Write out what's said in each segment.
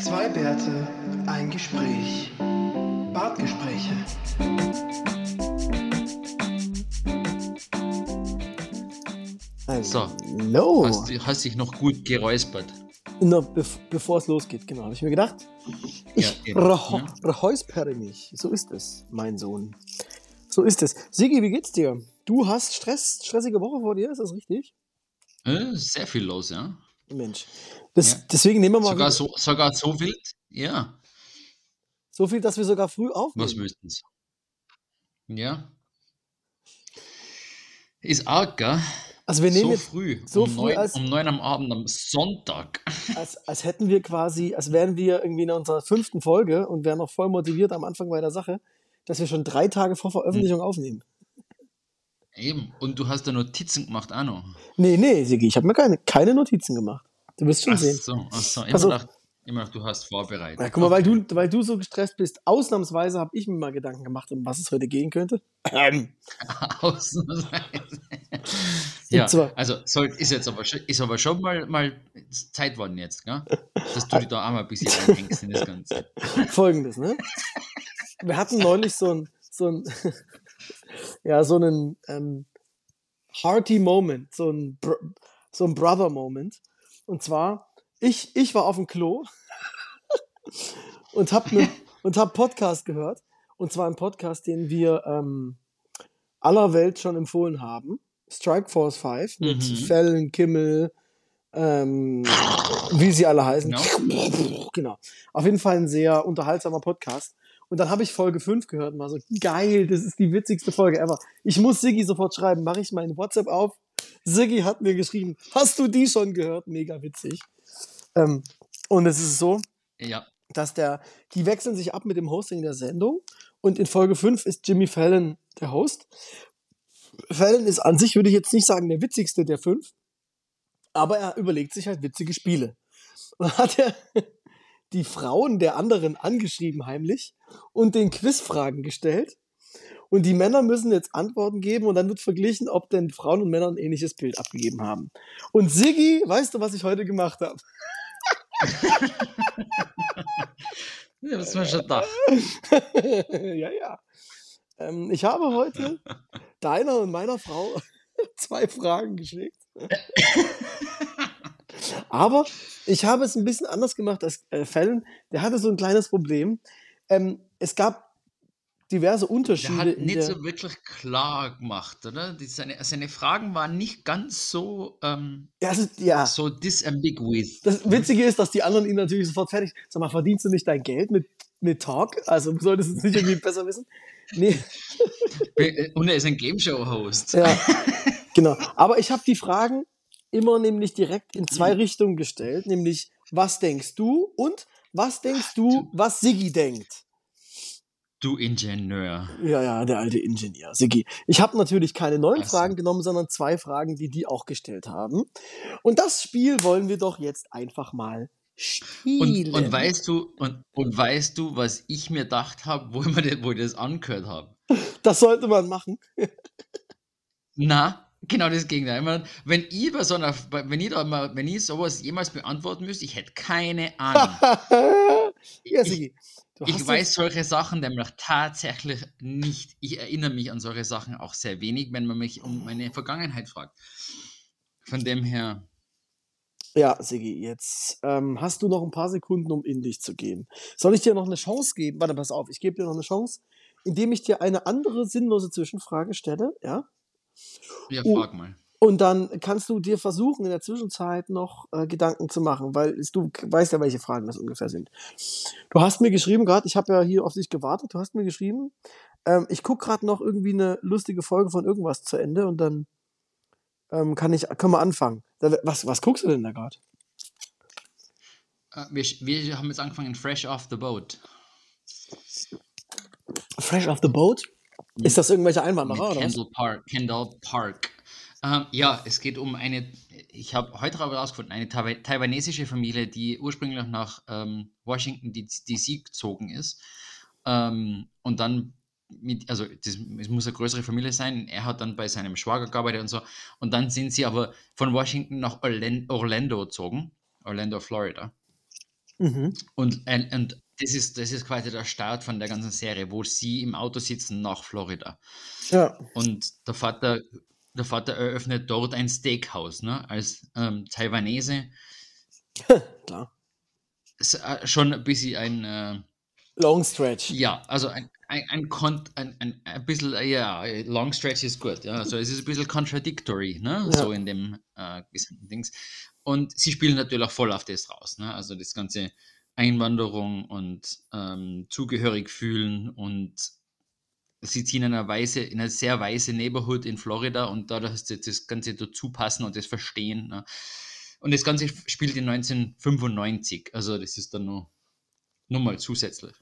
Zwei Bärte, ein Gespräch. Bartgespräche. So, No. hast, du- hast dich noch gut geräuspert. Na, bev bevor es losgeht, genau. Habe ich mir gedacht, ich Ja, eben, reho- ne? mich. So ist es, mein Sohn. So ist es. Sigi, wie geht's dir? Du hast Stress, stressige Woche vor dir, ist das richtig? Äh, Sehr viel los, ja. Mensch. Das, Ja. Deswegen nehmen wir mal Sogar so, sogar so wild? Ja. so viel, dass wir sogar früh aufnehmen. Was müssten sie? Ja. Ist arg, gell? Also wir nehmen So früh. so um, früh neun, als- um neun am Abend am Sonntag. als, als hätten wir quasi, als wären wir irgendwie in unserer fünften Folge und wären noch voll motiviert am Anfang bei der Sache, dass wir schon drei Tage vor Hm. Veröffentlichung aufnehmen. Eben. Und du hast da Notizen gemacht, auch noch. Nee, nee, Sigi, ich habe mir keine, keine Notizen gemacht. Du wirst schon Ach sehen. so, ach so. Immer, Also- gedacht, immer gedacht, du hast vorbereitet. Na, guck mal, weil du, weil du so gestresst bist, ausnahmsweise habe ich mir mal Gedanken gemacht, um was es heute gehen könnte. Ausnahmsweise. ja, zwar- also soll, ist jetzt aber schon, ist aber schon mal, mal Zeit worden jetzt, gell? dass du dich da auch mal ein bisschen reinhängst in das Ganze. Folgendes, ne? Wir hatten neulich so ein, so ein, ja, so einen ähm, hearty Moment, so ein, Br so ein Brother Moment. Und zwar, ich, ich war auf dem Klo und hab, ne, und hab Podcast gehört. Und zwar ein Podcast, den wir ähm, aller Welt schon empfohlen haben. Strike Force 5 mit Mhm. Fallon, Kimmel, ähm, wie sie alle heißen. Genau. Genau. Auf jeden Fall ein sehr unterhaltsamer Podcast. Und dann habe ich Folge 5 gehört und war so, geil, das ist die witzigste Folge ever. Ich muss Siggi sofort schreiben, mache ich mein WhatsApp auf. Siggi hat mir geschrieben, hast du die schon gehört? Mega witzig. Ähm, und es ist so, Ja, dass der, die wechseln sich ab mit dem Hosting der Sendung. Und in Folge 5 ist Jimmy Fallon der Host. Fallon ist an sich, würde ich jetzt nicht sagen, der witzigste der fünf. Aber er überlegt sich halt witzige Spiele. Und hat er die Frauen der anderen angeschrieben heimlich und den Quizfragen gestellt. Und die Männer müssen jetzt Antworten geben und dann wird verglichen, ob denn Frauen und Männer ein ähnliches Bild abgegeben haben. Und Siggi, weißt du, was ich heute gemacht habe? ja das war schon da. ja, ja. Ähm, ich habe heute deiner und meiner Frau zwei Fragen geschickt. Aber ich habe es ein bisschen anders gemacht als äh, Fallon. Der hatte so ein kleines Problem. Ähm, es gab diverse Der Unterschiede. hat in nicht der, so wirklich klar gemacht, oder? Die, seine, seine Fragen waren nicht ganz so, ähm, also, ja. so disambiguous. Das Witzige ist, dass die anderen ihn natürlich sofort fertig. Sag mal, verdienst du nicht dein Geld mit, mit Talk? Also du solltest es nicht irgendwie besser wissen. Nee, Be- Und er ist ein Game Show-Host. Ja, genau. Aber ich habe die Fragen immer nämlich direkt in zwei Richtungen gestellt, nämlich was denkst du und was denkst du, was Siggi denkt? Du Ingenieur. Ja, ja, der alte Ingenieur, Siggi. Ich habe natürlich keine neuen Ach so. Fragen genommen, sondern zwei Fragen, die die auch gestellt haben. Und das Spiel wollen wir doch jetzt einfach mal spielen. Und, und weißt du, und, und weißt du, was ich mir gedacht habe, wo, wo ich das angehört habe? das sollte man machen. Na, genau das Gegenteil. Ich meine, Wenn ich bei so einer, wenn ich da mal, wenn ich sowas jemals beantworten müsste, ich hätte keine Ahnung. ja, Ich- Ich weiß solche Sachen nämlich tatsächlich nicht. Ich erinnere mich an solche Sachen auch sehr wenig, wenn man mich um meine Vergangenheit fragt. Von dem her, Ja, Siggi, jetzt ähm, hast du noch ein paar Sekunden, um in dich zu gehen. Soll ich dir noch eine Chance geben? Warte, pass auf, ich gebe dir noch eine Chance, indem ich dir eine andere sinnlose Zwischenfrage stelle, ja? Ja, frag mal. Und dann kannst du dir versuchen, in der Zwischenzeit noch äh, Gedanken zu machen, weil es, du weißt ja, welche Fragen das ungefähr sind. Du hast mir geschrieben, gerade, ich habe ja hier auf dich gewartet, du hast mir geschrieben, ähm, ich gucke gerade noch irgendwie eine lustige Folge von irgendwas zu Ende und dann ähm, kann ich, können wir anfangen. Was, was guckst du denn da gerade? Äh, Wir, wir haben jetzt angefangen, Fresh Off the Boat. Fresh off the boat? Ist das irgendwelche Einwanderer Mit oder was? Kendall Park. Kendall Park. Ähm, ja, es geht um eine, ich habe heute herausgefunden, eine Taiwa- taiwanesische Familie, die ursprünglich nach ähm, Washington DC gezogen ist. Ähm, und dann mit, also das, es muss eine größere Familie sein. Er hat dann bei seinem Schwager gearbeitet und so. Und dann sind sie aber von Washington nach Orlan- Orlando gezogen. Orlando, Florida. Mhm. Und, äh, und das, ist, das ist quasi der Start von der ganzen Serie, wo sie im Auto sitzen nach Florida. Ja. Und der Vater, der Vater eröffnet dort ein Steakhouse, ne? Als ähm, Taiwanese. Klar. Äh, schon ein bisschen ein, äh, Long Stretch. ja, also ein, ein, ein, ein, ein, ein bisschen, äh, ja, Long Stretch ist gut, ja. Also es ist ein bisschen contradictory, ne? Ja. So in dem äh, gesamten Dings. Und sie spielen natürlich auch voll auf das raus, ne? Also das ganze Einwanderung und ähm, zugehörig fühlen und sie ziehen in einer weiße, in eine sehr weiße Neighborhood in Florida und da das, das Ganze dazu passen und das verstehen. Ne? Und das Ganze spielt in 1995, also das ist dann nur, nur mal zusätzlich.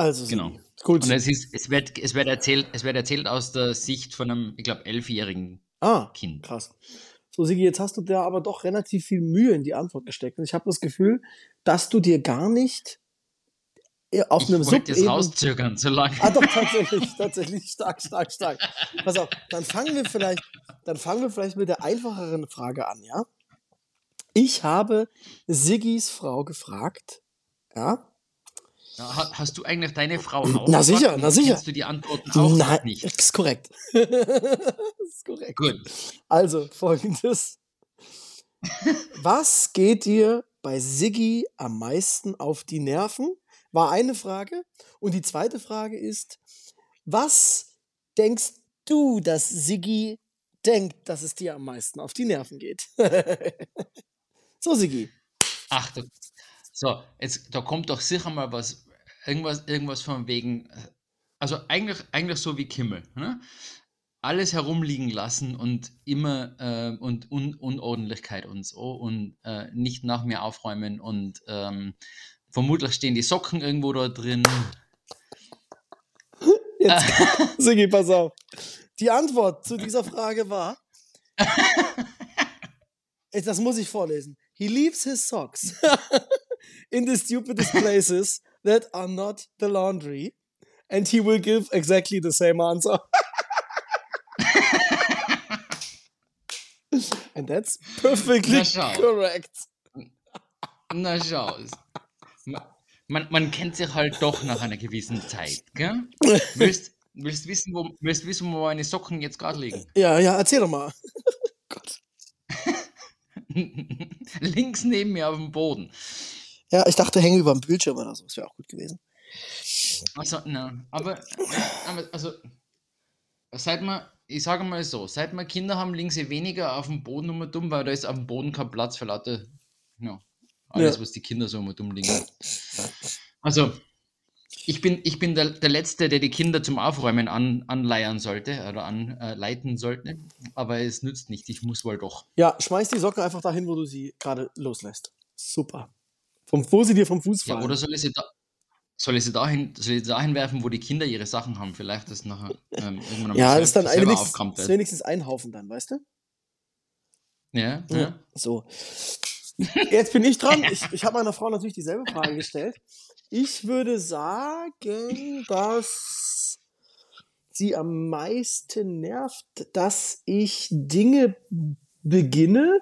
Also, Genau. Gut. Und es, ist, es, wird, es, wird erzählt, es wird erzählt aus der Sicht von einem, ich glaube, elfjährigen ah, Kind. krass. So, Sigi, jetzt hast du da aber doch relativ viel Mühe in die Antwort gesteckt. Und ich habe das Gefühl, dass du dir gar nicht auf Ich einem das Subebene- rauszögern, so lange. Ah, doch, tatsächlich, tatsächlich stark, stark, stark. Pass auf, dann fangen wir vielleicht, dann fangen wir vielleicht mit der einfacheren Frage an, ja? Ich habe Siggis Frau gefragt, ja? Ha- Hast du eigentlich deine Frau auch? Na sicher, na sicher. Kennst du die Antworten auch Nein, nicht? ist korrekt. ist korrekt. Gut. Also, folgendes. Was geht dir bei Siggi am meisten auf die Nerven? War eine Frage. Und die zweite Frage ist, was denkst du, dass Siggi denkt, dass es dir am meisten auf die Nerven geht? so, Siggi. Ach, du, so, jetzt, da kommt doch sicher mal was, irgendwas, irgendwas von wegen, äh, also eigentlich, eigentlich so wie Kimmel, ne? Alles herumliegen lassen und immer äh, und Un Unordentlichkeit und so und äh, nicht nach mir aufräumen und ähm, vermutlich stehen die Socken irgendwo da drin. Jetzt, Siggi, pass auf. Die Antwort zu dieser Frage war, das muss ich vorlesen. He leaves his socks in the stupidest places that are not the laundry, and he will give exactly the same answer. and that's perfectly correct. Na schau. Man, man kennt sich halt doch nach einer gewissen Zeit, gell? Willst, willst, wissen, wo, willst wissen, wo meine Socken jetzt gerade liegen? Ja, ja, erzähl doch mal. Links neben mir auf dem Boden. Ja, ich dachte, hänge über dem Bildschirm oder so. Das wäre auch gut gewesen. Also, na, aber, aber also, seit man, ich sage mal so, seit wir Kinder haben, liegen sie weniger auf dem Boden um und dumm, weil da ist auf dem Boden kein Platz für lauter, ja, alles, Ja. was die Kinder so um und dumm liegen. Also, ich bin, ich bin der, der Letzte, der die Kinder zum Aufräumen an, anleiern sollte oder anleiten sollte, aber es nützt nicht, ich muss wohl doch. Ja, schmeiß die Socken einfach dahin, wo du sie gerade loslässt. Super. Vom, wo sie dir vom Fuß Ja, fallen. oder soll ich sie da, soll ich sie dahin, soll ich sie dahin werfen, wo die Kinder ihre Sachen haben? Vielleicht ist nachher ähm, irgendwann einmal ja, das ist dann wenigstens, ist wenigstens ein Haufen dann, weißt du? Ja, ja. So. Jetzt bin ich dran. Ich, ich habe meiner Frau natürlich dieselbe Frage gestellt. Ich würde sagen, dass sie am meisten nervt, dass ich Dinge beginne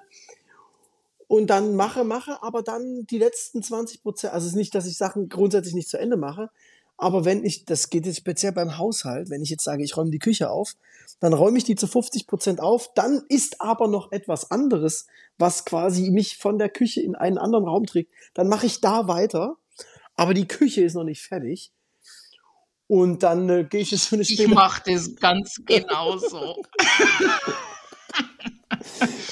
und dann mache, mache, aber dann die letzten 20 Prozent, also es ist nicht, dass ich Sachen grundsätzlich nicht zu Ende mache, aber wenn ich, das geht jetzt speziell beim Haushalt, wenn ich jetzt sage, ich räume die Küche auf, dann räume ich die zu 50 Prozent auf, dann ist aber noch etwas anderes, was quasi mich von der Küche in einen anderen Raum trägt, dann mache ich da weiter, aber die Küche ist noch nicht fertig. Und dann äh, gehe ich jetzt für eine Ich später. mache das ganz genauso.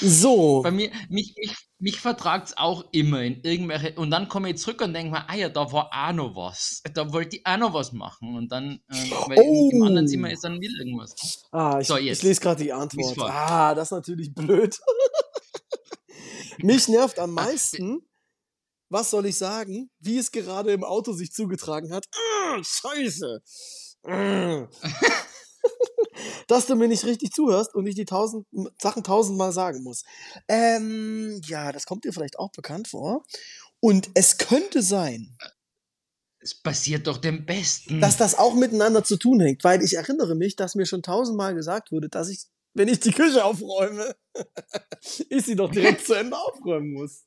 So. Bei mir, mich, mich, mich vertragt es auch immer in irgendwelche. Und dann komme ich zurück und denke mir, ah ja, da war auch noch was. Da wollte ich auch noch was machen. Und dann, ähm, weil im, im anderen Oh. Zimmer ist dann wieder irgendwas. Ah, ich, So, ich lese gerade die Antwort. Ah, das ist natürlich blöd. Mich nervt am meisten, was soll ich sagen, wie es gerade im Auto sich zugetragen hat. Ah, scheiße. Ah. Dass du mir nicht richtig zuhörst und ich die tausend Sachen tausendmal sagen muss. Ähm, ja, das kommt dir vielleicht auch bekannt vor. Und es könnte sein, Es passiert doch dem Besten. dass das auch miteinander zu tun hängt, weil ich erinnere mich, dass mir schon tausendmal gesagt wurde, dass ich, wenn ich die Küche aufräume, ich sie doch direkt zu Ende aufräumen muss.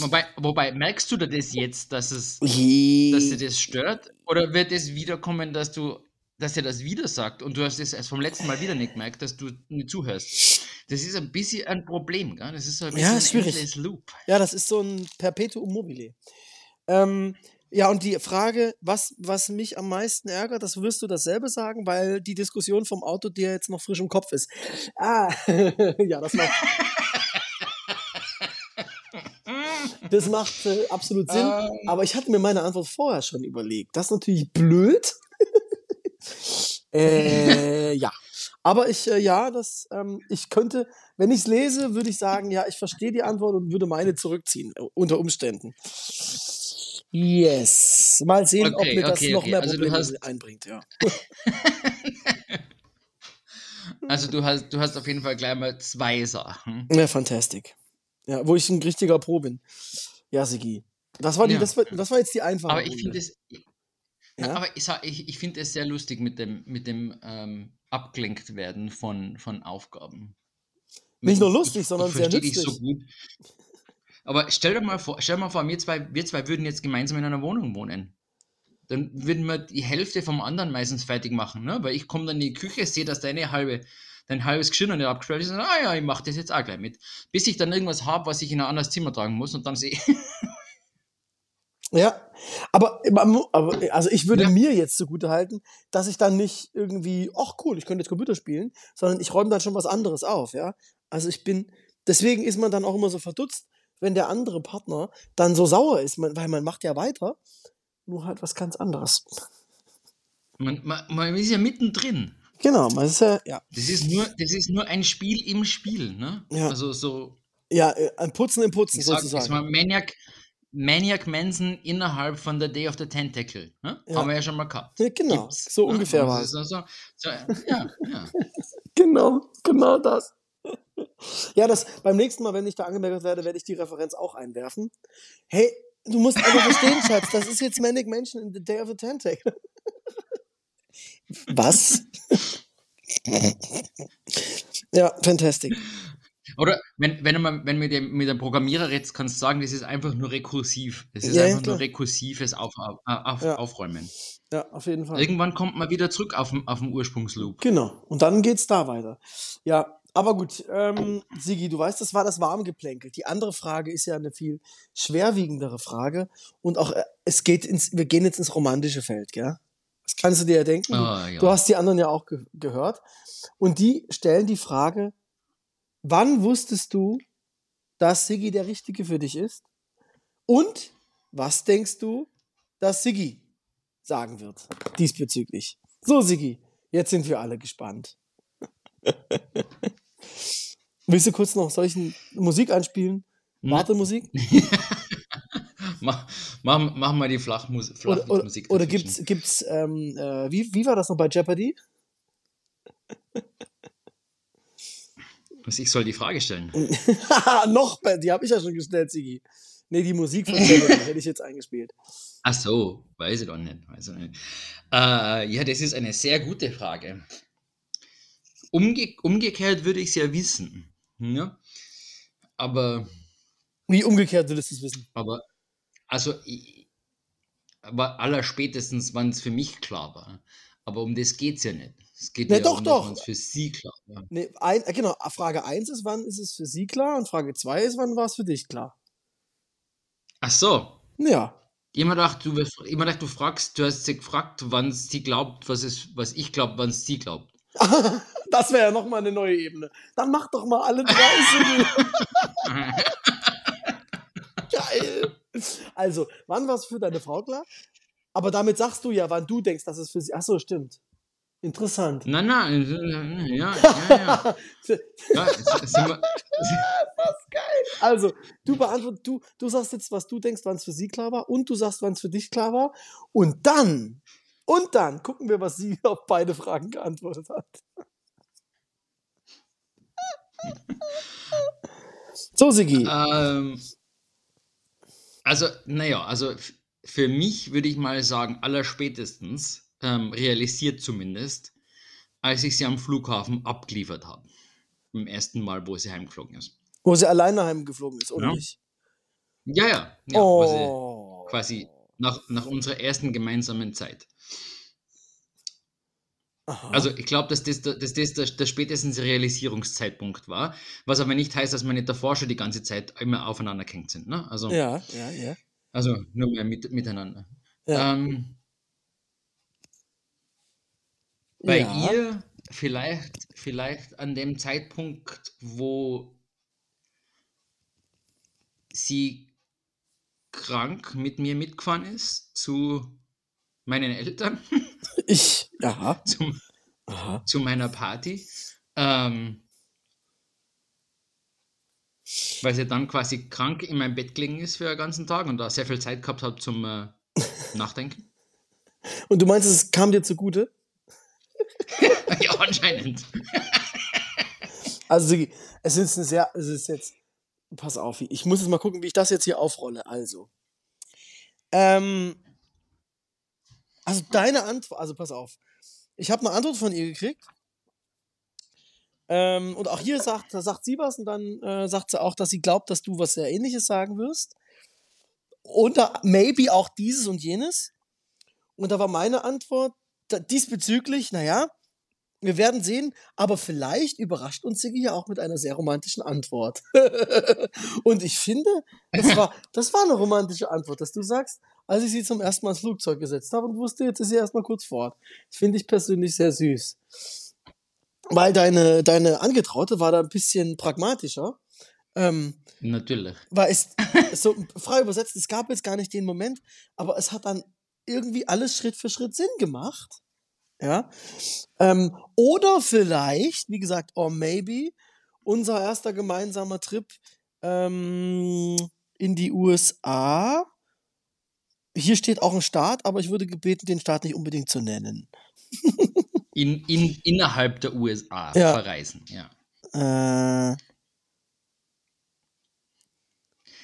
Wobei, wobei, merkst du da das jetzt, dass es, Je- dass dir das stört? Oder wird es wiederkommen, dass du, dass er das wieder sagt und du hast es erst vom letzten Mal wieder nicht gemerkt, dass du nicht zuhörst? Das ist ein bisschen ein Problem, gell? Das ist so ein Ja, bisschen ist schwierig. ein Loop. Ja, das ist so ein Perpetuum mobile. Ähm, ja, und die Frage, was, was mich am meisten ärgert, das wirst du dasselbe sagen, weil die Diskussion vom Auto dir jetzt noch frisch im Kopf ist. Ah, ja, das macht, das macht äh, absolut Sinn. Ähm. Aber ich hatte mir meine Antwort vorher schon überlegt. Das ist natürlich blöd. äh, ja. Aber ich, äh, ja, das, ähm, ich könnte, wenn ich es lese, würde ich sagen, ja, ich verstehe die Antwort und würde meine zurückziehen, äh, unter Umständen. Yes. Mal sehen, ob Okay, mir das okay, noch okay. mehr Also Probleme hast- einbringt, ja. Also du hast, du hast auf jeden Fall gleich mal zwei Sachen. Ja, fantastic. Ja, wo ich ein richtiger Pro bin. Ja, Sigi. Das war, die, Ja. das war, das war jetzt die einfache Aber ich finde es, Ja? aber ich, ich, ich finde es sehr lustig mit dem, mit dem ähm, abgelenkt werden von, von Aufgaben. Nicht nur lustig, ich, sondern ich sehr dich so nützlich. gut. Aber stell dir mal vor, stell dir mal vor, wir zwei, wir zwei würden jetzt gemeinsam in einer Wohnung wohnen. Dann würden wir die Hälfte vom anderen meistens fertig machen, ne? Weil ich komme dann in die Küche, sehe, dass deine halbe, dein halbes Geschirr noch nicht abgestellt ist und ah ja, ich mache das jetzt auch gleich mit. Bis ich dann irgendwas habe, was ich in ein anderes Zimmer tragen muss und dann sehe Ja, aber, aber also ich würde Ja. mir jetzt zugute halten, dass ich dann nicht irgendwie, ach cool, ich könnte jetzt Computer spielen, sondern ich räume dann schon was anderes auf, ja. Also ich bin, deswegen ist man dann auch immer so verdutzt, wenn der andere Partner dann so sauer ist, man, weil man macht ja weiter, nur halt was ganz anderes. man, man, man ist ja mittendrin. Genau, man ist ja, ja, Das ist nur, das ist nur ein Spiel im Spiel, ne? Ja. Also so, ja, äh, ein Putzen im Putzen ich sag, sozusagen. war Maniac, Maniac Manson innerhalb von der Day of the Tentacle. Ne? Ja. Haben wir ja schon mal gehabt. Ja, genau, Gibt's, so ne? ungefähr Also war es ist So, so, ja, ja. Genau, genau das. Ja, das beim nächsten Mal, wenn ich da angemeldet werde, werde ich die Referenz auch einwerfen. Hey, du musst einfach verstehen, Schatz, das ist jetzt Manic Mansion in the Day of the Tentacle. Was? ja, fantastic. Oder wenn, wenn, du mal, wenn mit dem, mit dem Programmierer redest, kannst du sagen, das ist einfach nur rekursiv. Das ist Ja, einfach nur klar. rekursives auf, auf, Ja. Aufräumen. Ja, auf jeden Fall. Irgendwann kommt man wieder zurück auf, den- auf den Ursprungsloop. Genau. Und dann geht's da weiter. Ja, aber gut, ähm, Sigi, du weißt, das war das Warmgeplänkel. Die andere Frage ist ja eine viel schwerwiegendere Frage. Und auch, äh, es geht ins, wir gehen jetzt ins romantische Feld, gell? Das kannst du dir ja denken. Du, Ah, ja. du hast die anderen ja auch ge gehört. Und die stellen die Frage, wann wusstest du, dass Sigi der Richtige für dich ist? Und was denkst du, dass Sigi sagen wird diesbezüglich? So, Sigi, jetzt sind wir alle gespannt. Willst du kurz noch solchen Musik einspielen? Ne. Wartemusik? Mach, mach, mach mal die Flachmus Oder, oder, Flachmusik oder dazwischen. gibt's, gibt's ähm, äh, wie, wie war das noch bei Jeopardy? Was, Ich soll die Frage stellen. noch die habe ich ja schon gestellt, Sigi. Nee, die Musik von Jeopardy hätte ich jetzt eingespielt. Ach so, weiß ich doch nicht. Weiß ich nicht. Äh, ja, das ist eine sehr gute Frage. Umge umgekehrt würde ich es ja wissen. Ja? Aber, Wie umgekehrt würdest du es wissen? aber, also, ich, aber allerspätestens, wann es für mich klar war. Aber um das geht es ja nicht. Es geht Na ja doch, um, doch. wann es für sie klar war. Nee, ein, äh, genau, Frage 1 ist, wann ist es für sie klar? Und Frage 2 ist, wann war es für dich klar? Ach so. Ja. Immer gedacht, du, immer gedacht, du fragst, du hast sie gefragt, wann sie glaubt, was, es, was ich glaube, wann es sie glaubt. das wäre ja nochmal eine neue Ebene. Dann mach doch mal alle drei. Geil. Also, wann war es für deine Frau klar? Aber damit sagst du ja, wann du denkst, dass es für sie. Achso, stimmt. Interessant. Nein, nein, äh, ja, ja, ja. ja es, es sind wir, Also, du beantwortest, du, du sagst jetzt, was du denkst, wann es für sie klar war, und du sagst, wann es für dich klar war. Und dann, und dann gucken wir, was sie auf beide Fragen geantwortet hat. So, Sigi. ähm, also, naja, also für mich würde ich mal sagen, allerspätestens, ähm, realisiert zumindest, als ich sie am Flughafen abgeliefert habe. Beim ersten Mal, wo sie heimgeflogen ist. Wo sie alleine heimgeflogen ist, oder Ja. nicht? Ja, ja. ja quasi, oh. quasi nach, nach unserer ersten gemeinsamen Zeit. Aha. Also ich glaube, dass das, dass das der, der spätestens Realisierungszeitpunkt war, was aber nicht heißt, dass wir nicht davor schon die ganze Zeit immer aufeinander gehängt sind. Ne? Also, ja, ja, ja. also nur mehr mit, miteinander. Ja. Ähm, bei ja. ihr vielleicht, vielleicht an dem Zeitpunkt, wo sie krank mit mir mitgefahren ist zu meinen Eltern, Ich, ja. zum, Aha. zu meiner Party. Ähm, weil sie dann quasi krank in meinem Bett gelegen ist für den ganzen Tag und da sehr viel Zeit gehabt hat zum äh, Nachdenken. Und du meinst, es kam dir zugute? ja, anscheinend. Also, es ist ein sehr, es ist jetzt, pass auf, ich muss jetzt mal gucken, wie ich das jetzt hier aufrolle. Also, ähm, also deine Antwort, also pass auf, ich habe eine Antwort von ihr gekriegt. Ähm, und auch hier sagt, da sagt sie was und dann äh, sagt sie auch, dass sie glaubt, dass du was sehr ähnliches sagen wirst. Oder maybe auch dieses und jenes. Und da war meine Antwort da, diesbezüglich, naja, wir werden sehen, aber vielleicht überrascht uns Siggi ja auch mit einer sehr romantischen Antwort. und ich finde, das war, das war eine romantische Antwort, dass du sagst, als ich sie zum ersten Mal ins Flugzeug gesetzt habe und wusste, jetzt ist sie erstmal kurz fort. Das finde ich persönlich sehr süß. Weil deine, deine Angetraute war da ein bisschen pragmatischer. Ähm, Natürlich. weil es so frei übersetzt, es gab jetzt gar nicht den Moment, aber es hat dann irgendwie alles Schritt für Schritt Sinn gemacht. Ja. Ähm, oder vielleicht, wie gesagt, or maybe, unser erster gemeinsamer Trip ähm, in die USA. Hier steht auch ein Staat, aber ich würde gebeten, den Staat nicht unbedingt zu nennen. In, in, innerhalb der USA Ja. verreisen, ja. Äh,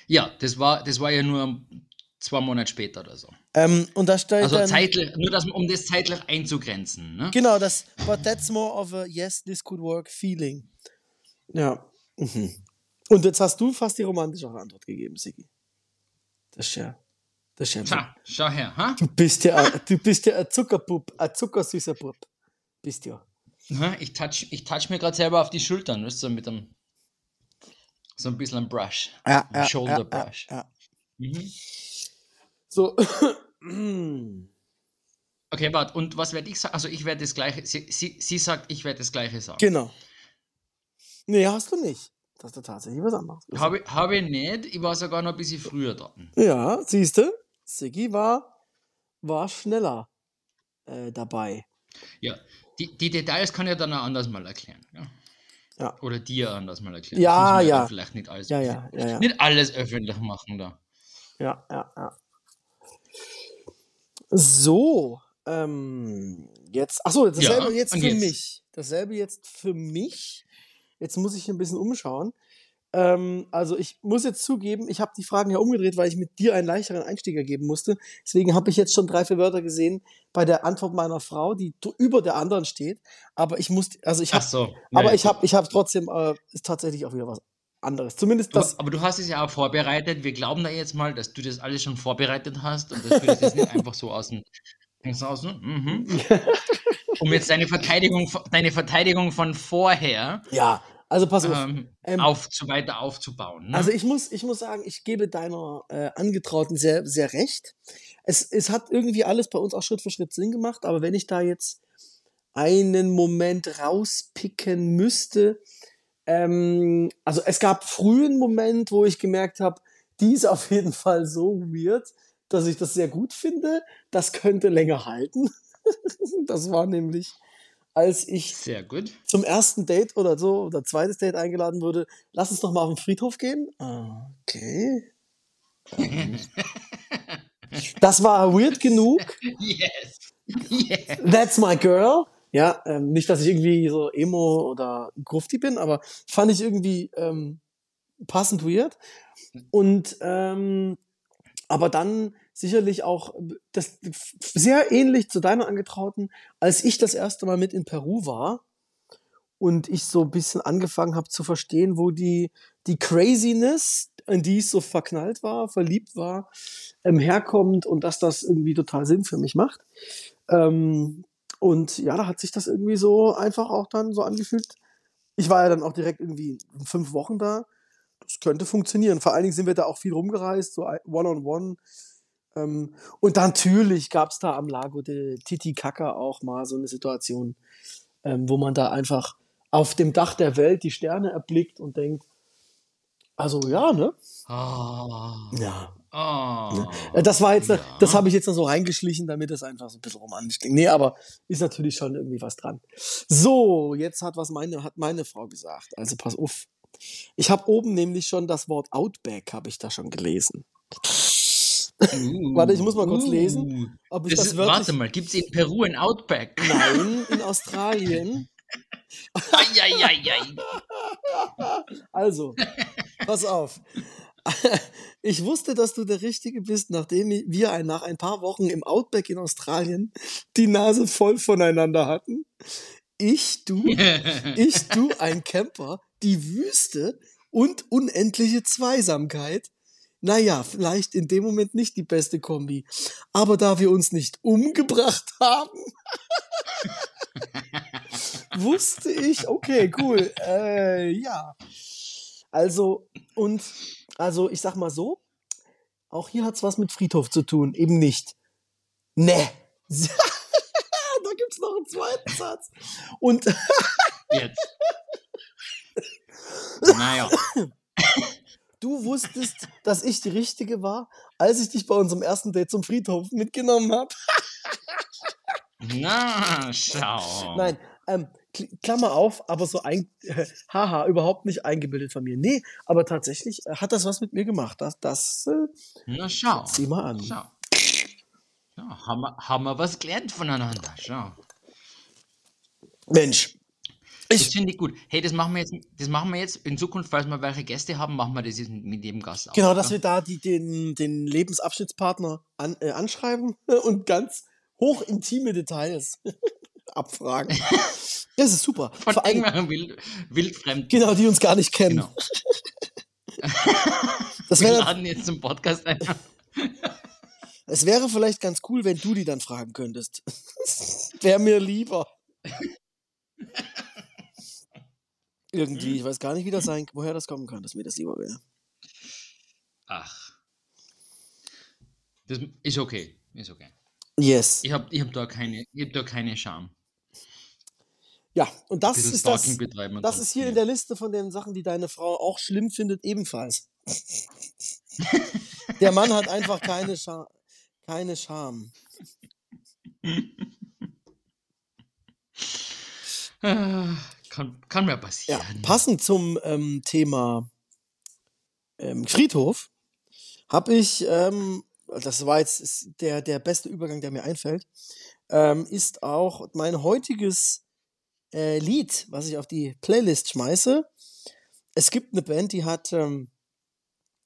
Ja, das war, das war ja nur zwei Monate später oder so. ähm, und da steht Also dann, zeitlich, nur dass, um das zeitlich einzugrenzen. Ne? Genau, das, but that's more of a yes, this could work feeling. Ja. Mhm. Und jetzt hast du fast die romantischere Antwort gegeben, Sigi. Das ist ja. Ja. Tja, schau her, ha? Du bist ja, ein- du bist ja ein Zuckerpup, ein zuckersüßer Pup. Bist ja. Ich touch, ich touch mir gerade selber auf die Schultern, weißt du, mit einem so ein bisschen ein Brush. Ja, Ein Shoulder Brush. Ja, ja. Mhm. So. Okay, warte, und was werde ich sagen? Also ich werde das gleiche, sie, sie, sie sagt, ich werde das gleiche sagen. genau. Nee, hast du nicht. Das ist tatsächlich was anderes. Habe, habe ich nicht, ich war sogar noch ein bisschen früher da. Ja, siehst du? Sigi war, war schneller äh, dabei. Ja, die, die Details kann ich dann auch anders mal erklären. Ja? Ja. Oder dir anders mal erklären. Ja, ja. Vielleicht nicht alles, Ja, ja, ja, nicht alles öffentlich machen da. Ja, ja, ja. So, ähm, jetzt, achso, dasselbe jetzt für jetzt? mich. Dasselbe jetzt für mich. Jetzt muss ich ein bisschen umschauen. Ähm, also ich muss jetzt zugeben, ich habe die Fragen ja umgedreht, weil ich mit dir einen leichteren Einstieg ergeben musste. Deswegen habe ich jetzt schon drei, vier Wörter gesehen bei der Antwort meiner Frau, die über der anderen steht. Aber ich muss, also ich habe, so. aber ich habe, ich habe trotzdem, äh, ist tatsächlich auch wieder was anderes. Zumindest Du, das, aber du hast es ja auch vorbereitet. Wir glauben da jetzt mal, dass du das alles schon vorbereitet hast und dass du das jetzt nicht einfach so aus dem. Du aus, mhm. Um jetzt deine Verteidigung, deine Verteidigung von vorher ja, also pass auf. ähm, Ähm, auf, zu weiter aufzubauen. Ne? Also ich muss, ich muss sagen, ich gebe deiner äh, Angetrauten sehr, sehr recht. Es, es hat irgendwie alles bei uns auch Schritt für Schritt Sinn gemacht, aber wenn ich da jetzt einen Moment rauspicken müsste, ähm, also es gab früh einen Moment, wo ich gemerkt habe, die ist auf jeden Fall so weird, dass ich das sehr gut finde. Das könnte länger halten. das war nämlich, als ich Sehr gut. zum ersten Date oder so oder zweites Date eingeladen wurde, lass uns doch mal auf den Friedhof gehen. Okay. Das war weird genug. Yes. Yes. That's my girl. Ja, ähm, nicht, dass ich irgendwie so Emo oder Grufti bin, aber fand ich irgendwie ähm, passend weird. Und ähm, aber dann sicherlich auch das sehr ähnlich zu deiner Angetrauten, als ich das erste Mal mit in Peru war und ich so ein bisschen angefangen habe zu verstehen, wo die, die Craziness in die ich so verknallt war, verliebt war, ähm, herkommt und dass das irgendwie total Sinn für mich macht. Ähm, und ja, da hat sich das irgendwie so einfach auch dann so angefühlt. Ich war ja dann auch direkt irgendwie fünf Wochen da. Das könnte funktionieren. Vor allen Dingen sind wir da auch viel rumgereist, so one-on-one. -on -one. Ähm, und natürlich gab es da am Lago de Titicaca auch mal so eine Situation, ähm, wo man da einfach auf dem Dach der Welt die Sterne erblickt und denkt, also ja, ne? Oh. Ja. Oh. Äh, Das war jetzt, Ja. das habe ich jetzt noch so reingeschlichen, damit es einfach so ein bisschen romantisch klingt. Nee, aber ist natürlich schon irgendwie was dran. So, jetzt hat was meine, hat meine Frau gesagt. Also pass auf. Ich habe oben nämlich schon das Wort Outback, habe ich da schon gelesen. Uh, Warte, ich muss mal kurz lesen, Ob ich Das das, ist, wörtlich. warte mal, gibt es in Peru ein Outback? Nein, in Australien. Also, pass auf. Ich wusste, dass du der Richtige bist, nachdem wir nach ein paar Wochen im Outback in Australien die Nase voll voneinander hatten. Ich, du, ich, du, ein Camper, die Wüste und unendliche Zweisamkeit. Naja, vielleicht in dem Moment nicht die beste Kombi. Aber da wir uns nicht umgebracht haben, wusste ich, okay, cool, äh, ja. Also, und, also, ich sag mal so, auch hier hat's was mit Friedhof zu tun, eben nicht. Ne. da gibt's noch einen zweiten Satz. Und Jetzt. Naja. Du wusstest, dass ich die Richtige war, als ich dich bei unserem ersten Date zum Friedhof mitgenommen habe. Na, schau. Nein, ähm, Kl- Klammer auf, aber so ein, äh, haha, überhaupt nicht eingebildet von mir. Nee, aber tatsächlich äh, hat das was mit mir gemacht. Das, das äh, Na, schau. sieh mal an. Schau. Schau, haben wir, haben wir was gelernt voneinander. Schau. Mensch, Das ich, finde ich gut. Hey, das machen wir jetzt, das machen wir jetzt in Zukunft, falls wir welche Gäste haben, machen wir das jetzt mit jedem Gast auch. genau, dass gell? wir da die, den, den Lebensabschnittspartner an, äh, anschreiben und ganz hochintime Details abfragen. Das ist super. Von Vor allem, wild, wildfremden. genau, die uns gar nicht kennen. Genau. Das Wir laden jetzt zum Podcast ein. es wäre vielleicht ganz cool, wenn du die dann fragen könntest. wäre mir lieber. Irgendwie, ich weiß gar nicht, wie das sein, woher das kommen kann, dass mir das lieber wäre. Ach. Das ist okay. Ist okay. Yes. Ich habe ich hab da, keine, ich hab da keine Scham. Ja, und das ist das. Stalking Das sonst ist hier in wie. der Liste von den Sachen, die deine Frau auch schlimm findet, ebenfalls. der Mann hat einfach keine, Scha keine Scham. Kann, kann mir Ja, passieren. passend zum ähm, Thema ähm, Friedhof habe ich, ähm, das war jetzt der, der beste Übergang, der mir einfällt, ähm, ist auch mein heutiges äh, Lied, was ich auf die Playlist schmeiße. Es gibt eine Band, die hat ähm,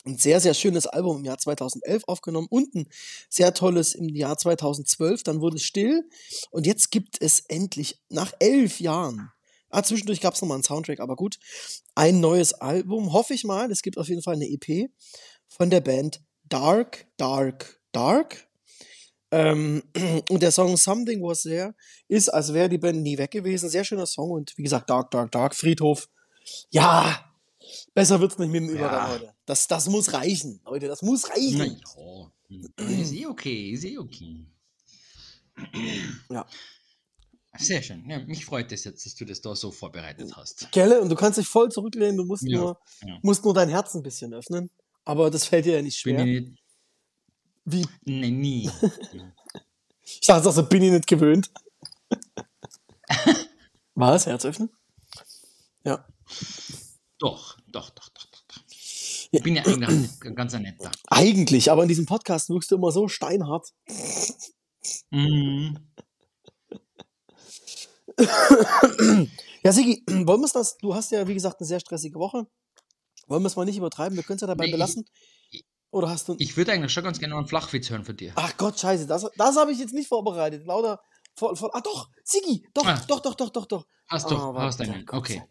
ein sehr, sehr schönes Album im Jahr 2011 aufgenommen und ein sehr tolles im Jahr 2012. Dann wurde es still und jetzt gibt es endlich nach elf Jahren, ah, zwischendurch gab es nochmal einen Soundtrack, aber gut, ein neues Album, hoffe ich mal. Es gibt auf jeden Fall eine EP von der Band Dark, Dark, Dark. Ähm, und der Song Something Was There ist, als wäre die Band nie weg gewesen. Sehr schöner Song und wie gesagt, Dark, Dark, Dark, Friedhof. Ja, besser wird's nicht mit dem Übergang Ja. heute. Das, das muss reichen, Leute, das muss reichen. Na ja. Ist eh okay, ist eh okay. Ja. Sehr schön. Ja, mich freut es jetzt, dass du das da so vorbereitet hast. Gelle, und du kannst dich voll zurücklehnen, du musst, Ja, nur, ja. musst nur dein Herz ein bisschen öffnen. Aber das fällt dir ja nicht Bin schwer. ich nicht. Wie, Nee, nie. ich dachte auch so, bin ich nicht gewöhnt. Was? Herz öffnen? Ja. doch, doch, doch, doch. Ich bin ja eigentlich ein ganz ein netter. Eigentlich, aber in diesem Podcast wirkst du immer so steinhart. Mhm. Ja, Sigi, wollen wir es das? Du hast ja, wie gesagt, eine sehr stressige Woche. Wollen wir es mal nicht übertreiben? Wir können es ja dabei Nee, ich- belassen. Oder hast du. Ich würde eigentlich schon ganz gerne einen Flachwitz hören von dir. Ach Gott, scheiße, das, das habe ich jetzt nicht vorbereitet. Lauter. Voll, voll, ah, doch, Sigi, doch, Ah. doch, doch, doch, doch, doch. Hast du, Ah, hast warte, einen. Gott Okay.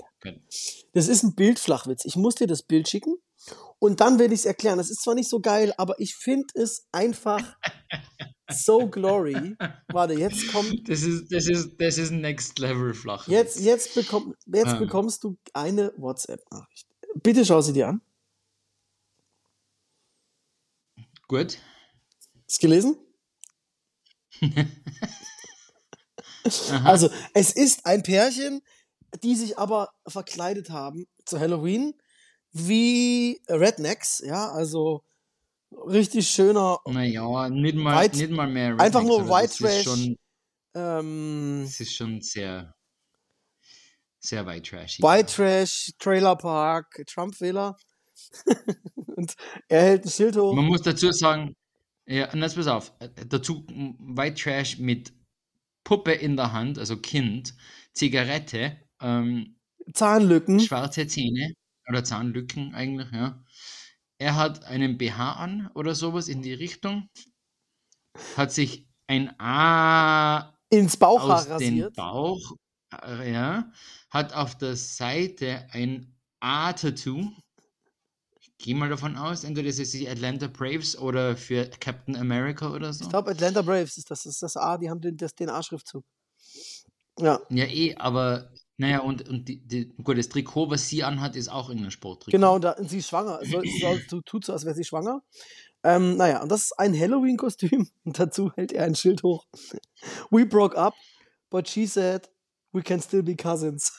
Das ist ein Bildflachwitz. Ich muss dir das Bild schicken und dann werde ich es erklären. Das ist zwar nicht so geil, aber ich finde es einfach so glory. Warte, jetzt kommt, Das ist, das ist, das ist Next Level flach. jetzt, jetzt, bekomm, jetzt Ah. bekommst du eine WhatsApp-Nachricht. Bitte schau sie dir an. Gut. Du gelesen? Also, es ist ein Pärchen, die sich aber verkleidet haben zu Halloween wie Rednecks, ja, also richtig schöner, Naja, nicht mal, White- nicht mal mehr. einfach Rednecks, nur aber White Trash. Schon, ähm, das ist schon sehr, sehr white trashy. White Trash, Trailer Park, Trump-Wähler. Und er hält ein Schild hoch. Man muss dazu sagen, ja, und jetzt pass auf, dazu White Trash mit Puppe in der Hand, also Kind, Zigarette, ähm, Zahnlücken. schwarze Zähne oder Zahnlücken eigentlich, ja. Er hat einen BH an oder sowas in die Richtung, hat sich ein A ins Bauchhaar aus rasiert. Bauch, äh, ja, hat auf der Seite ein A-Tattoo. Ich gehe mal davon aus, entweder das ist die Atlanta Braves oder für Captain America oder so. Ich glaube, Atlanta Braves ist das, das ist das A, die haben den, das, den A-Schriftzug. Ja, Ja, eh, aber naja, und, und die, die, gut, das Trikot, was sie anhat, ist auch irgendein Sporttrikot. genau, da, sie ist schwanger. Soll, so, tut so, als wäre sie schwanger. Ähm, naja, und das ist ein Halloween-Kostüm. Und dazu hält er ein Schild hoch. We broke up, but she said, we can still be cousins.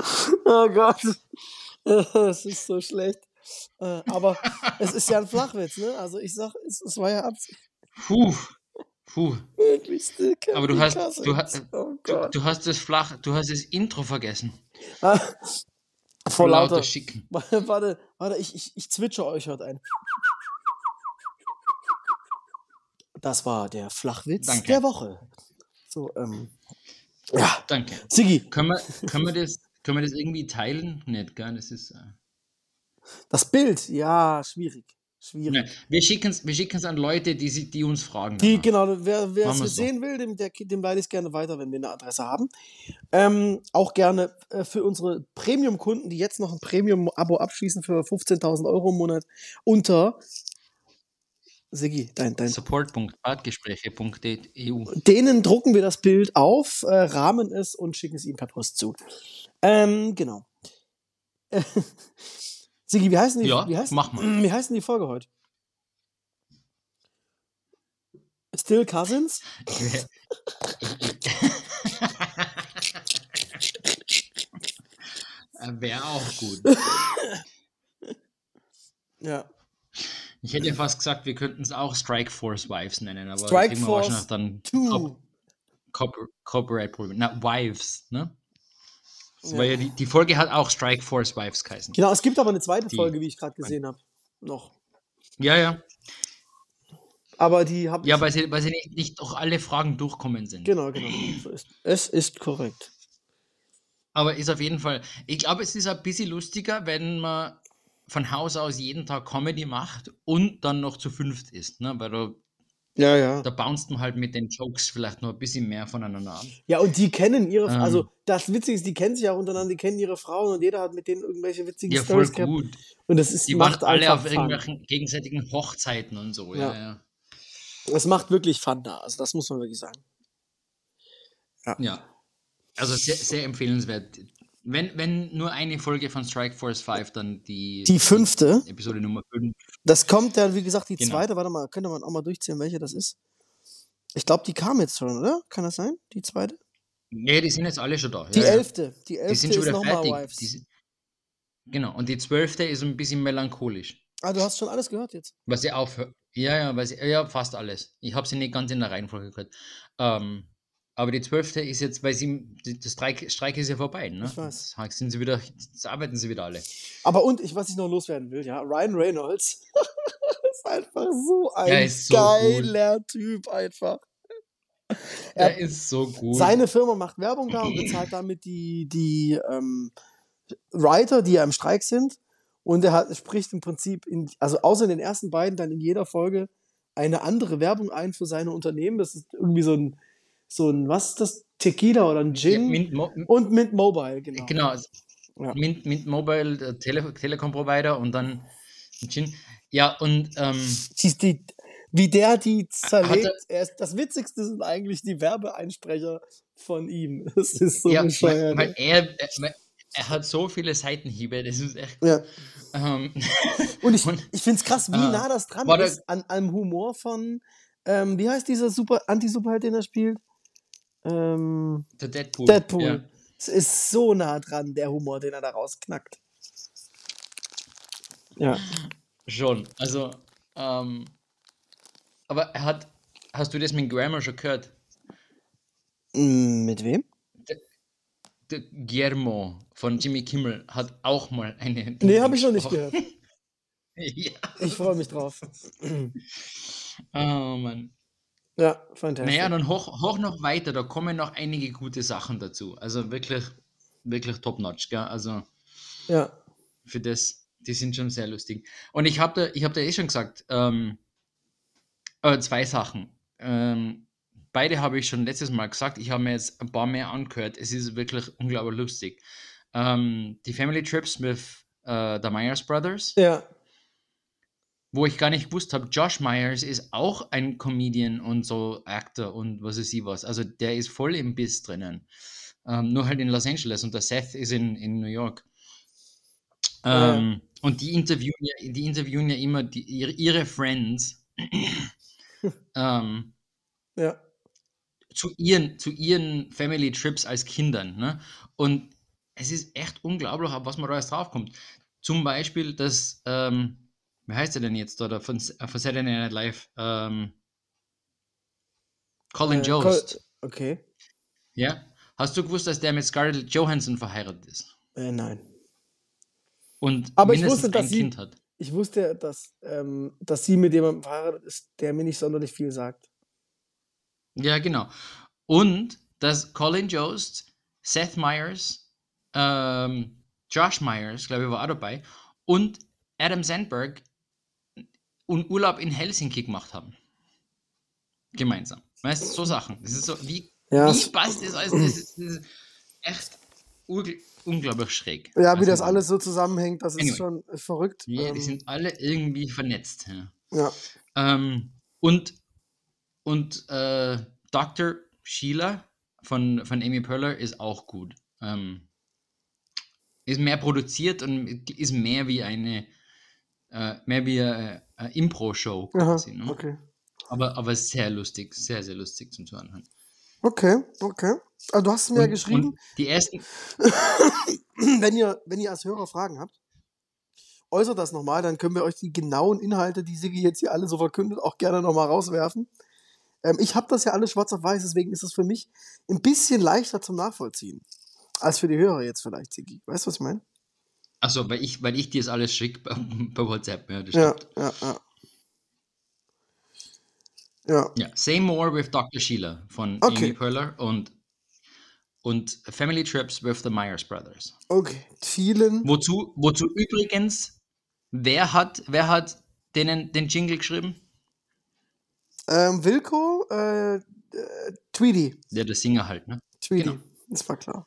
oh Gott. Es ist so schlecht. Äh, Aber es ist ja ein Flachwitz, ne? Also ich sag, es, es war ja Absicht. Puh, puh. Can Aber du hast- du hast- Oh Du, du hast das flach, du hast das Intro vergessen. Ah, Vor lauter. Schicken. Warte, warte, ich, ich, ich zwitsche euch heute ein. Das war der Flachwitz Danke. der Woche. So, ähm. Ja, Danke. Sigi, Können wir, können wir, das, können wir das irgendwie teilen? Nicht, gell? Das ist. Äh, das Bild, ja, schwierig. Schwierig. ne. Wir schicken es wir schicken's an Leute, die, sie- die uns fragen. Die, danach. genau, wer, es sehen will, dem, der, dem leite ich es gerne weiter, wenn wir eine Adresse haben. Ähm, auch gerne äh, für unsere Premium-Kunden, die jetzt noch ein Premium-Abo abschließen für 15.000 Euro im Monat unter Sigi, dein, dein Support.badgespräche.eu. denen drucken wir das Bild auf, äh, rahmen es und schicken es ihnen per Post zu. Ähm, genau. Sigi, wie heißen die? Ja, wie heißt, mach mal. Wie heißen die Folge heute? Still Cousins? Wäre auch gut. Ja. Ich hätte ja fast gesagt, wir könnten es auch Strike Force Wives nennen, aber Strike kriegen wir Force wahrscheinlich dann Two. Cop Copy Copyright Problem. Na, Wives, ne? Ja. war ja die, die Folge hat auch Strike Force Wives geheißen. Genau, es gibt aber eine zweite Die- Folge, wie ich gerade gesehen habe. Noch. Ja, ja. Aber die habe Ja, weil sie, weil sie nicht, nicht durch alle Fragen durchkommen sind. Genau, genau. So ist. Es ist korrekt. Aber ist auf jeden Fall, ich glaube, es ist ein bisschen lustiger, wenn man von Haus aus jeden Tag Comedy macht und dann noch zu fünft ist, ne? Weil da, Ja, ja. da bounced man halt mit den Jokes vielleicht noch ein bisschen mehr voneinander ab. Ja, und die kennen ihre, Ähm. also das Witzige ist, die kennen sich auch untereinander, die kennen ihre Frauen und jeder hat mit denen irgendwelche witzigen Ja, voll Stories gehabt. gut. Und das ist, Die waren macht alle auf Fun. irgendwelchen gegenseitigen Hochzeiten und so. Ja, Ja. ja. Es macht wirklich Fun da, also das muss man wirklich sagen. ja. Also sehr, sehr empfehlenswert. Wenn, wenn nur eine Folge von Strike Force 5, dann die, Die fünfte, Episode Nummer 5. das kommt ja, wie gesagt, die Genau. zweite, warte mal, könnte man auch mal durchziehen, welche das ist. Ich glaube, die kam jetzt schon, oder? Kann das sein? Die zweite? Nee, die sind jetzt alle schon da. Die ja, elfte. Die Die elfte sind schon ist wieder fertig. Wives. Die sind- genau. Und die zwölfte ist ein bisschen melancholisch. Ah, du hast schon alles gehört jetzt. Was sie aufhört. Ja, ja, weil sie, ja, fast alles. Ich habe sie nicht ganz in der Reihenfolge gehört. Ähm, aber die zwölfte ist jetzt, weil sie, der Streik, Streik ist ja vorbei, ne? Ich weiß. Jetzt sind sie wieder, jetzt arbeiten sie wieder alle. Aber und, ich, was ich noch loswerden will, ja, Ryan Reynolds ist einfach so ein so geiler Typ einfach. Er Er- ist so gut. Seine Firma macht Werbung da und bezahlt damit die, die ähm, Writer, die ja im Streik sind. Und er hat, spricht im Prinzip, in, also außer in den ersten beiden, dann in jeder Folge eine andere Werbung ein für seine Unternehmen. Das ist irgendwie so ein, so ein, was ist das? Tequila oder ein Ja, Gin Mint, Mo und Mint Mobile, genau. genau, Ja. Mint, Mint Mobile, der Tele Telekom-Provider und dann ein Gin. Ja, und ähm, Die, die, wie der die zerlegt. er- das Witzigste sind eigentlich die Werbeeinsprecher von ihm. Das ist so ja, weil, bescheuert. weil er, er, er hat so viele Seitenhiebe, das ist echt. ja. Ähm, Und ich, Und- ich finde es krass, wie Ah. nah das dran der- ist an einem Humor von, ähm, wie heißt dieser super Anti-Superheld, den er spielt? Ähm, der Deadpool. Deadpool. Ja. Es ist so nah dran, der Humor, den er da rausknackt. Ja. Schon. Also, ähm, aber er hat, hast du das mit Grammar schon gehört? Mm, Mit wem? Der Guillermo von Jimmy Kimmel hat auch mal eine. Nee, habe ich noch nicht gehört. ja. Ich freue mich drauf. Oh Mann. Ja, fantastisch. Naja, dann hoch, hoch noch weiter, da kommen noch einige gute Sachen dazu. Also wirklich, wirklich top-notch, gell? Also ja. für das, die sind schon sehr lustig. Und ich habe da, ich hab da eh schon gesagt, ähm, äh, zwei Sachen. Ähm, beide habe ich schon letztes Mal gesagt. Ich habe mir jetzt ein paar mehr angehört. Es ist wirklich unglaublich lustig. Ähm, die Family Trips mit äh, der Myers Brothers, Ja. Wo ich gar nicht gewusst habe, Josh Myers ist auch ein Comedian und so Actor und was weiß ich was. Also der ist voll im Biss drinnen. Ähm, nur halt in Los Angeles und der Seth ist in, in New York. Ja. Ähm, und die interviewen ja, die interviewen ja immer die, ihre, ihre Friends ähm, Ja. zu, ihren, zu ihren Family Trips als Kindern. Ne? Und es ist echt unglaublich, auf was man da alles draufkommt. Zum Beispiel, dass, ähm, wie heißt er denn jetzt da, der von, von Saturday Night Live? Ähm, Colin Äh, Jost. Col- Okay. Ja? Hast du gewusst, dass der mit Scarlett Johansson verheiratet ist? Äh, nein. Und Aber ich wusste, dass ein sie- Kind hat. Ich wusste, dass, ähm, dass sie mit jemandem verheiratet ist, der mir nicht sonderlich viel sagt. Ja, genau. Und dass Colin Jost, Seth Meyers, ähm, Josh Myers, glaube ich, war auch dabei, und Adam Sandberg einen Urlaub in Helsinki gemacht haben. Gemeinsam. Weißt du, so Sachen. Das ist so, wie, Ja, wie passt das alles? Das ist, das ist echt unglaublich schräg. Ja, wie Also, das alles so zusammenhängt, das ist Anyway. schon äh, verrückt. Ja, die Ähm, sind alle irgendwie vernetzt. Ja. ja. Ähm, und und äh, Dr. Sheila von, von Amy Poehler ist auch gut. Ähm, ist mehr produziert und ist mehr wie eine äh, mehr wie eine, eine Impro-Show Aha, quasi. Ne? okay. Aber, aber sehr lustig, sehr, sehr lustig zum Zuhören. Okay, okay. Also du hast mir ja Und- geschrieben, Und die ersten, wenn ihr, wenn ihr als Hörer Fragen habt, äußert das nochmal, dann können wir euch die genauen Inhalte, die Sigi jetzt hier alle so verkündet, auch gerne nochmal rauswerfen. Ähm, ich habe das ja alles schwarz auf weiß, deswegen ist es für mich ein bisschen leichter zum Nachvollziehen. Als für die Hörer jetzt vielleicht, Sigi. Weißt du, was ich meine? Achso, weil ich, weil ich dir das alles schicke bei, bei WhatsApp. Ja, das Ja, ja, ja. Ja, Ja, Say More with Dr. Sheila von Okay. Amy Poehler und, und Family Trips with the Myers Brothers. okay. Vielen. Wozu, wozu übrigens, wer hat, wer hat denen den Jingle geschrieben? Ähm, Wilko, äh, äh, Tweedy. Der, der Singer halt, ne? Tweedy. Genau. Das war klar.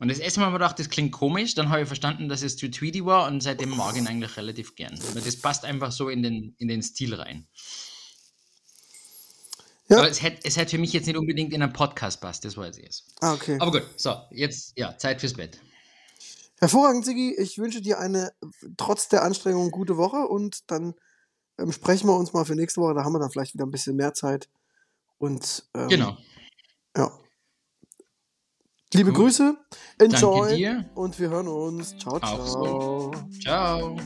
Und das erste Mal habe ich gedacht, das klingt komisch, dann habe ich verstanden, dass es zu Tweedy war und seitdem mag ich ihn eigentlich relativ gern. Weil das passt einfach so in den, in den Stil rein. Ja. Aber es hätte, es hätte für mich jetzt nicht unbedingt in einen Podcast passt, das weiß ich jetzt. Ah, okay. Aber gut, so, jetzt, ja, Zeit fürs Bett. Hervorragend, Sigi. Ich wünsche dir eine trotz der Anstrengung gute Woche und dann ähm, sprechen wir uns mal für nächste Woche. Da haben wir dann vielleicht wieder ein bisschen mehr Zeit. Und ähm, Genau. ja. Liebe Gut. Grüße, enjoy und wir hören uns. Ciao, ciao. Ciao.